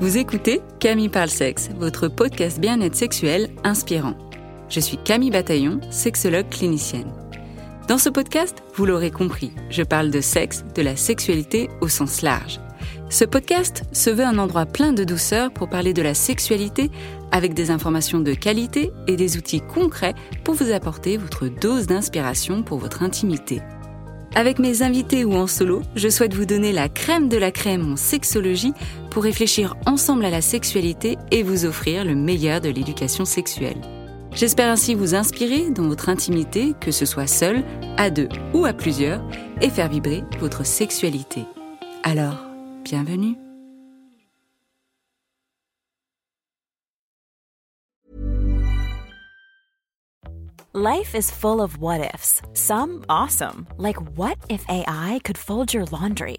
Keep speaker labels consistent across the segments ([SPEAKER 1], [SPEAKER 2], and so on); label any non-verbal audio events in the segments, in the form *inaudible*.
[SPEAKER 1] Vous écoutez Camille Parle Sexe, votre podcast bien-être sexuel inspirant. Je suis Camille Bataillon, sexologue clinicienne. Dans ce podcast, vous l'aurez compris, je parle de sexe, de la sexualité au sens large. Ce podcast se veut un endroit plein de douceur pour parler de la sexualité avec des informations de qualité et des outils concrets pour vous apporter votre dose d'inspiration pour votre intimité. Avec mes invités ou en solo, je souhaite vous donner la crème de la crème en sexologie réfléchir ensemble à la sexualité et vous offrir le meilleur de l'éducation sexuelle. J'espère ainsi vous inspirer dans votre intimité, que ce soit seul, à deux ou à plusieurs, et faire vibrer votre sexualité. Alors, bienvenue
[SPEAKER 2] Life is full of what ifs. Some awesome, like what if AI could fold your laundry?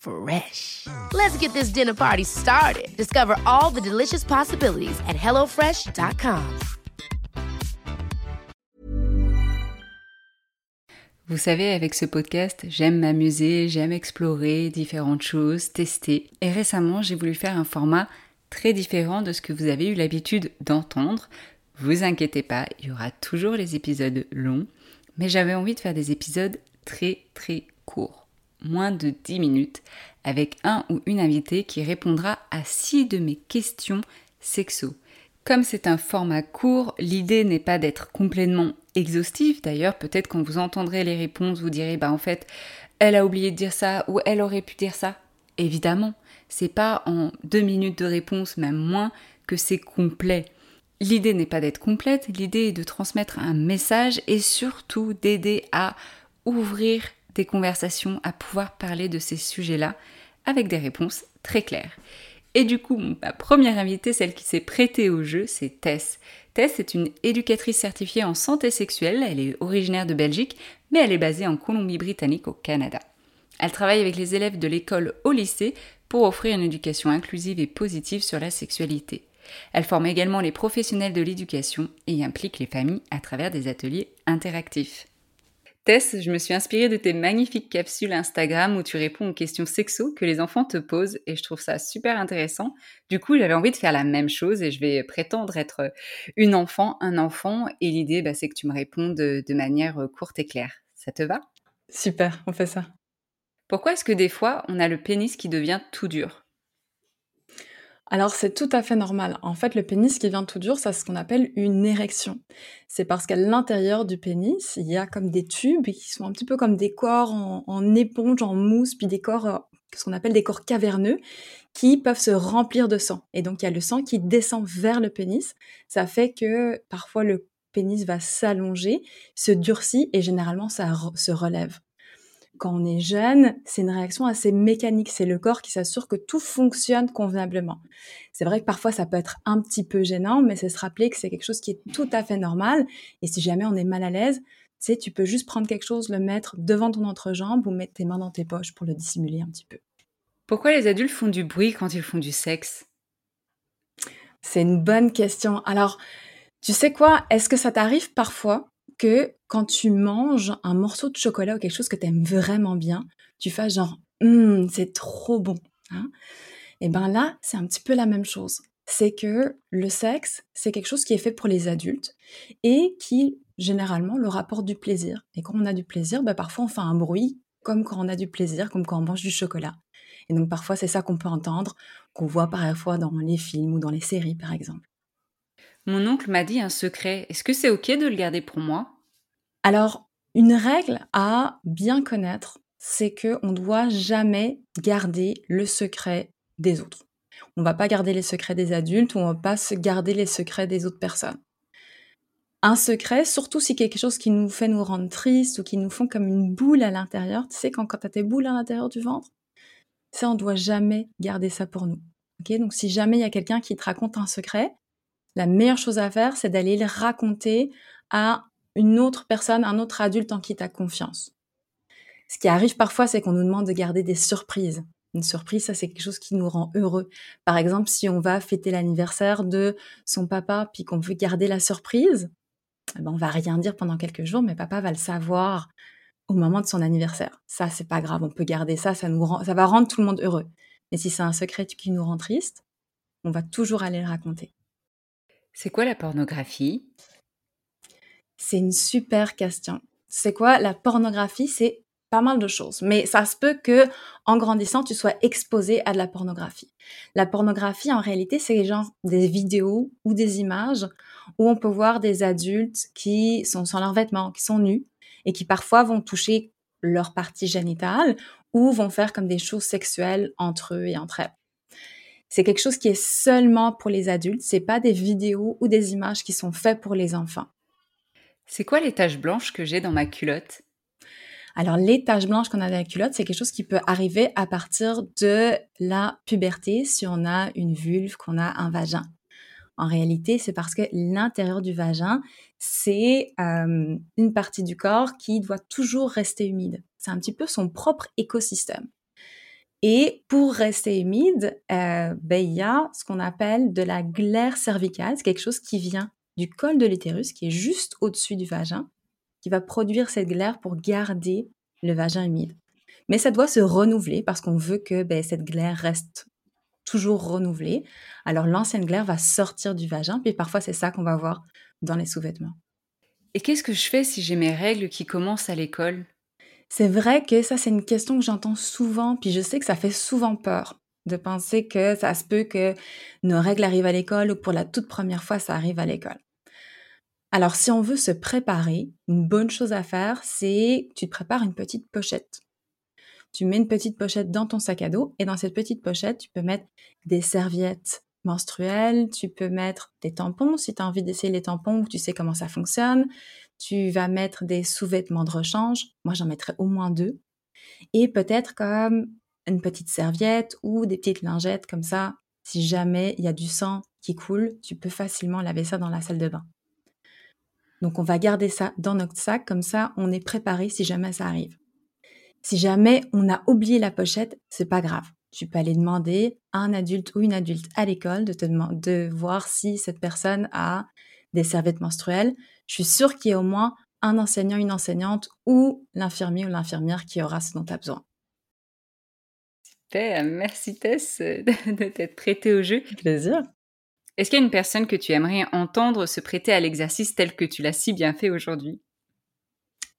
[SPEAKER 3] Fresh. Let's get this dinner party started. Discover all the delicious possibilities at hellofresh.com.
[SPEAKER 1] Vous savez, avec ce podcast, j'aime m'amuser, j'aime explorer différentes choses, tester. Et récemment, j'ai voulu faire un format très différent de ce que vous avez eu l'habitude d'entendre. Vous inquiétez pas, il y aura toujours les épisodes longs, mais j'avais envie de faire des épisodes très très courts, moins de 10 minutes, avec un ou une invitée qui répondra à 6 de mes questions sexo. Comme c'est un format court, l'idée n'est pas d'être complètement exhaustif. D'ailleurs, peut-être quand vous entendrez les réponses, vous direz bah en fait, elle a oublié de dire ça ou elle aurait pu dire ça. Évidemment, c'est pas en deux minutes de réponse, même moins, que c'est complet. L'idée n'est pas d'être complète, l'idée est de transmettre un message et surtout d'aider à ouvrir des conversations, à pouvoir parler de ces sujets-là avec des réponses très claires. Et du coup, ma première invitée, celle qui s'est prêtée au jeu, c'est Tess. Tess est une éducatrice certifiée en santé sexuelle, elle est originaire de Belgique, mais elle est basée en Colombie-Britannique au Canada. Elle travaille avec les élèves de l'école au lycée pour offrir une éducation inclusive et positive sur la sexualité. Elle forme également les professionnels de l'éducation et implique les familles à travers des ateliers interactifs. Tess, je me suis inspirée de tes magnifiques capsules Instagram où tu réponds aux questions sexo que les enfants te posent et je trouve ça super intéressant. Du coup, j'avais envie de faire la même chose et je vais prétendre être une enfant, un enfant et l'idée, bah, c'est que tu me répondes de, de manière courte et claire. Ça te va?
[SPEAKER 4] Super, on fait ça.
[SPEAKER 1] Pourquoi est-ce que des fois, on a le pénis qui devient tout dur?
[SPEAKER 4] Alors c'est tout à fait normal. En fait, le pénis qui vient tout dur, c'est ce qu'on appelle une érection. C'est parce qu'à l'intérieur du pénis, il y a comme des tubes qui sont un petit peu comme des corps en, en éponge, en mousse, puis des corps, euh, ce qu'on appelle des corps caverneux, qui peuvent se remplir de sang. Et donc il y a le sang qui descend vers le pénis. Ça fait que parfois le pénis va s'allonger, se durcit et généralement ça se relève quand on est jeune, c'est une réaction assez mécanique. C'est le corps qui s'assure que tout fonctionne convenablement. C'est vrai que parfois ça peut être un petit peu gênant, mais c'est se rappeler que c'est quelque chose qui est tout à fait normal. Et si jamais on est mal à l'aise, tu sais, tu peux juste prendre quelque chose, le mettre devant ton entrejambe ou mettre tes mains dans tes poches pour le dissimuler un petit peu.
[SPEAKER 1] Pourquoi les adultes font du bruit quand ils font du sexe?
[SPEAKER 4] C'est une bonne question. Alors, tu sais quoi? Est-ce que ça t'arrive parfois que quand tu manges un morceau de chocolat ou quelque chose que tu aimes vraiment bien, tu fasses genre Hum, c'est trop bon hein Et ben là, c'est un petit peu la même chose. C'est que le sexe, c'est quelque chose qui est fait pour les adultes et qui, généralement, leur apporte du plaisir. Et quand on a du plaisir, ben parfois on fait un bruit comme quand on a du plaisir, comme quand on mange du chocolat. Et donc parfois c'est ça qu'on peut entendre, qu'on voit parfois dans les films ou dans les séries par exemple.
[SPEAKER 1] Mon oncle m'a dit un secret. Est-ce que c'est ok de le garder pour moi?
[SPEAKER 4] Alors, une règle à bien connaître, c'est que on doit jamais garder le secret des autres. On va pas garder les secrets des adultes on va pas se garder les secrets des autres personnes. Un secret, surtout si quelque chose qui nous fait nous rendre tristes ou qui nous font comme une boule à l'intérieur. Tu sais, quand, quand as tes boules à l'intérieur du ventre, ça, on doit jamais garder ça pour nous. Ok? Donc, si jamais il y a quelqu'un qui te raconte un secret, la meilleure chose à faire, c'est d'aller le raconter à une autre personne, un autre adulte en qui tu as confiance. Ce qui arrive parfois, c'est qu'on nous demande de garder des surprises. Une surprise, ça, c'est quelque chose qui nous rend heureux. Par exemple, si on va fêter l'anniversaire de son papa, puis qu'on veut garder la surprise, eh ben, on va rien dire pendant quelques jours, mais papa va le savoir au moment de son anniversaire. Ça, c'est pas grave, on peut garder ça, ça, nous rend, ça va rendre tout le monde heureux. Mais si c'est un secret qui nous rend triste, on va toujours aller le raconter.
[SPEAKER 1] C'est quoi la pornographie?
[SPEAKER 4] C'est une super question. C'est quoi la pornographie? C'est pas mal de choses, mais ça se peut que en grandissant, tu sois exposé à de la pornographie. La pornographie, en réalité, c'est genre des vidéos ou des images où on peut voir des adultes qui sont sans leurs vêtements, qui sont nus et qui parfois vont toucher leur partie génitale ou vont faire comme des choses sexuelles entre eux et entre elles. C'est quelque chose qui est seulement pour les adultes, c'est pas des vidéos ou des images qui sont faites pour les enfants.
[SPEAKER 1] C'est quoi les taches blanches que j'ai dans ma culotte?
[SPEAKER 4] Alors, les taches blanches qu'on a dans la culotte, c'est quelque chose qui peut arriver à partir de la puberté si on a une vulve, qu'on a un vagin. En réalité, c'est parce que l'intérieur du vagin, c'est euh, une partie du corps qui doit toujours rester humide. C'est un petit peu son propre écosystème. Et pour rester humide, euh, ben, il y a ce qu'on appelle de la glaire cervicale. C'est quelque chose qui vient du col de l'utérus, qui est juste au-dessus du vagin, qui va produire cette glaire pour garder le vagin humide. Mais ça doit se renouveler parce qu'on veut que ben, cette glaire reste toujours renouvelée. Alors l'ancienne glaire va sortir du vagin, puis parfois c'est ça qu'on va voir dans les sous-vêtements.
[SPEAKER 1] Et qu'est-ce que je fais si j'ai mes règles qui commencent à l'école?
[SPEAKER 4] C'est vrai que ça, c'est une question que j'entends souvent, puis je sais que ça fait souvent peur de penser que ça se peut que nos règles arrivent à l'école ou pour la toute première fois, ça arrive à l'école. Alors, si on veut se préparer, une bonne chose à faire, c'est tu te prépares une petite pochette. Tu mets une petite pochette dans ton sac à dos et dans cette petite pochette, tu peux mettre des serviettes menstruelles, tu peux mettre des tampons si tu as envie d'essayer les tampons ou tu sais comment ça fonctionne, tu vas mettre des sous-vêtements de rechange. Moi, j'en mettrais au moins deux. Et peut-être comme une petite serviette ou des petites lingettes comme ça. Si jamais il y a du sang qui coule, tu peux facilement laver ça dans la salle de bain. Donc, on va garder ça dans notre sac. Comme ça, on est préparé si jamais ça arrive. Si jamais on a oublié la pochette, c'est pas grave. Tu peux aller demander à un adulte ou une adulte à l'école de te de voir si cette personne a des serviettes menstruelles je suis sûre qu'il y a au moins un enseignant, une enseignante ou l'infirmier ou l'infirmière qui aura ce dont tu as besoin.
[SPEAKER 1] Super, merci Tess *laughs* de t'être prêtée au jeu.
[SPEAKER 4] Plaisir.
[SPEAKER 1] Est-ce qu'il y a une personne que tu aimerais entendre se prêter à l'exercice tel que tu l'as si bien fait aujourd'hui?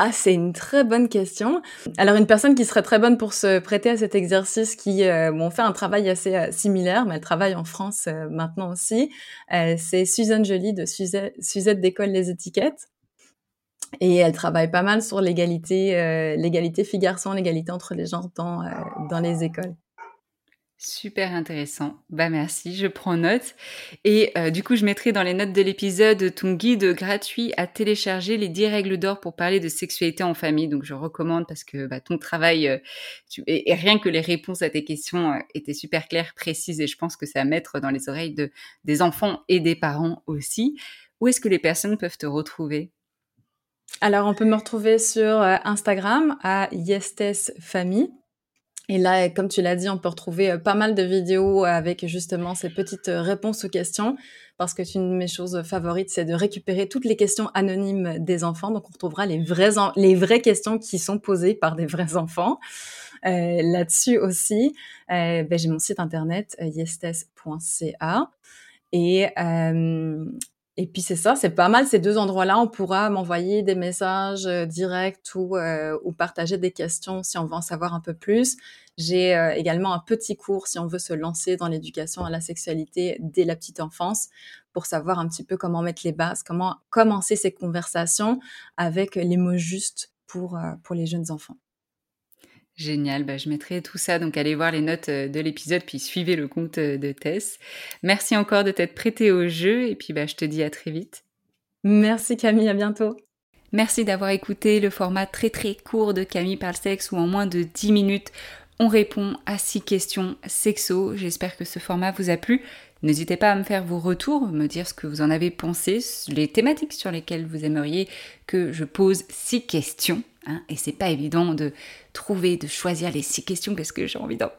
[SPEAKER 4] Ah, c'est une très bonne question. Alors, une personne qui serait très bonne pour se prêter à cet exercice, qui euh, fait un travail assez euh, similaire, mais elle travaille en France euh, maintenant aussi, euh, c'est Suzanne Joly de Suzette, d'école Les Étiquettes. Et elle travaille pas mal sur l'égalité, l'égalité filles-garçons, l'égalité entre les genres dans, dans les écoles.
[SPEAKER 1] Super intéressant. Bah merci, je prends note. Et euh, du coup, je mettrai dans les notes de l'épisode ton guide gratuit à télécharger les 10 règles d'or pour parler de sexualité en famille. Donc je recommande parce que bah, ton travail euh, et, rien que les réponses à tes questions euh, étaient super claires, précises et je pense que ça va mettre dans les oreilles de, des enfants et des parents aussi. Où est-ce que les personnes peuvent te retrouver?
[SPEAKER 4] Alors, on peut me retrouver sur Instagram à Yestes Famille. Et là, comme tu l'as dit, on peut retrouver euh, pas mal de vidéos avec justement ces petites euh, réponses aux questions. parce que une de mes choses favorites, c'est de récupérer toutes les questions anonymes des enfants. Donc, on retrouvera les vraies, les vraies questions qui sont posées par des vrais enfants. Euh, là-dessus aussi, euh, ben, j'ai mon site internet euh, yestes.ca et et puis c'est ça, c'est pas mal ces deux endroits-là. On pourra m'envoyer des messages directs ou, ou partager des questions si on veut en savoir un peu plus. J'ai également un petit cours si on veut se lancer dans l'éducation à la sexualité dès la petite enfance pour savoir un petit peu comment mettre les bases, comment commencer ces conversations avec les mots justes pour, pour les jeunes enfants.
[SPEAKER 1] Génial, bah, je mettrai tout ça, donc allez voir les notes euh, de l'épisode, puis suivez le compte euh, de Tess. Merci encore de t'être prêté au jeu, et puis bah, je te dis à très vite.
[SPEAKER 4] Merci Camille, à bientôt.
[SPEAKER 1] Merci d'avoir écouté le format très très court de Camille parle sexe où en moins de 10 minutes on répond à 6 questions sexo. J'espère que ce format vous a plu. N'hésitez pas à me faire vos retours, me dire ce que vous en avez pensé, les thématiques sur lesquelles vous aimeriez que je pose 6 questions. Hein, et c'est pas évident de trouver, de choisir les six questions parce que j'ai envie d'en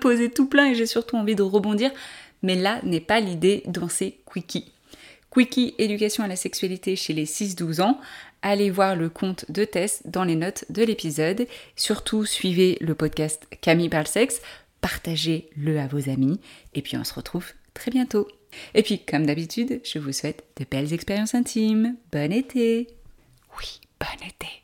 [SPEAKER 1] poser tout plein et j'ai surtout envie de rebondir. Mais là n'est pas l'idée dans ces quickies. Quickie éducation à la sexualité chez les 6-12 ans. Allez voir le compte de Tess dans les notes de l'épisode. Surtout suivez le podcast Camille parle sexe. Partagez-le à vos amis. Et puis on se retrouve très bientôt. Et puis comme d'habitude, je vous souhaite de belles expériences intimes. Bon été. Oui, bon été.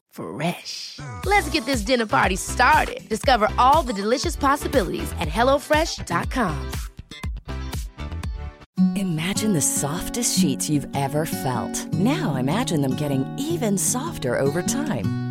[SPEAKER 3] Fresh. Let's get this dinner party started. Discover all the delicious possibilities at hellofresh.com.
[SPEAKER 5] Imagine the softest sheets you've ever felt. Now imagine them getting even softer over time.